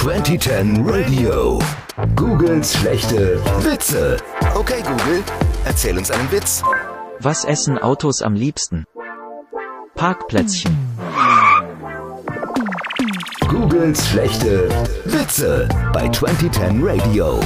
2010 Radio. Googles schlechte Witze. Okay, Google, erzähl uns einen Witz. Was essen Autos am liebsten? Parkplätzchen. Googles schlechte Witze bei 2010 Radio.